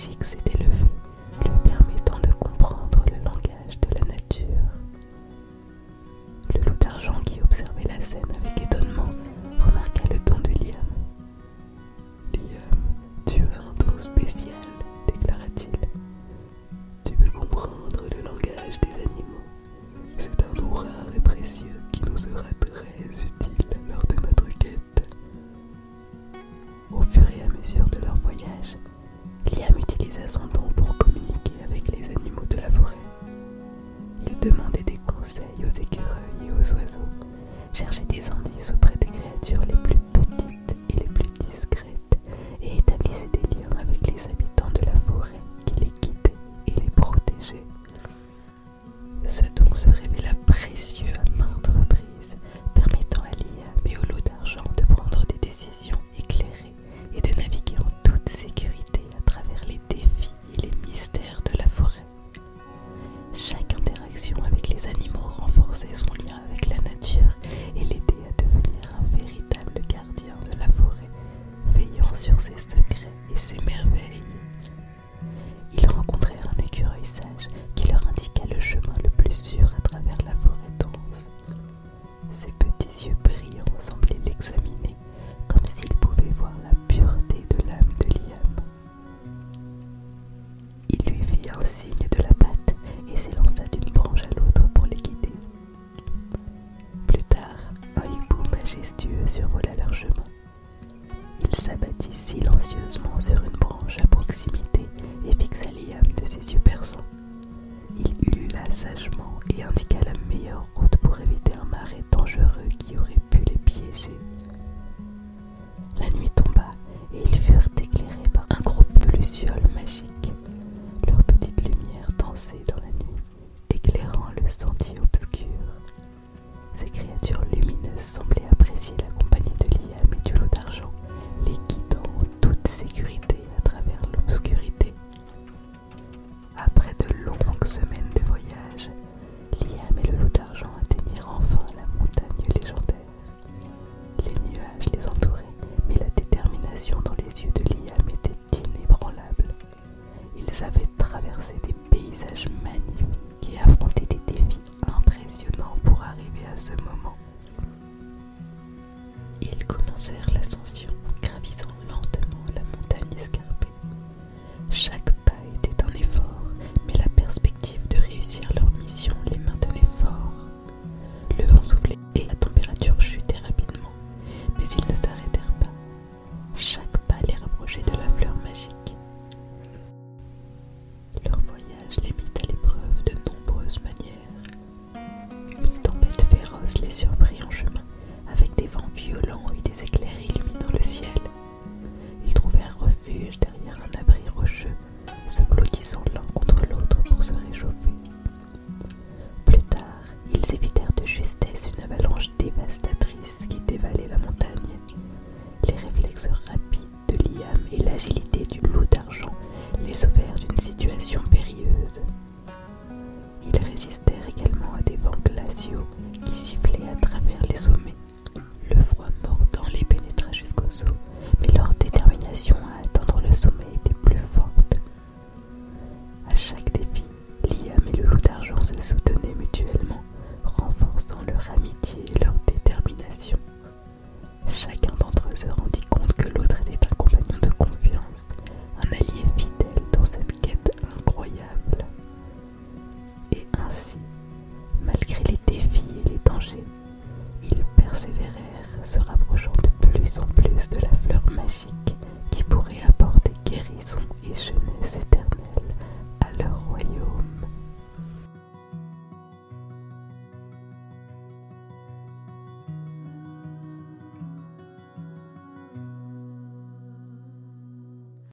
logique s'est lui permettant de comprendre le langage de la nature. Le loup d'argent qui observait la scène avec étonnement survola leur chemin. Il s'abattit silencieusement sur une branche à proximité et fixa Liam de ses yeux perçants. Il ulula sagement et indiqua la meilleure route pour éviter un marais dangereux qui aurait pu les piéger. La nuit tomba et ils furent éclairés par des paysages magnifiques et affronter des défis impressionnants pour arriver à ce moment. Ils commencèrent l'ascension. vents violents et des éclairés se soutenir.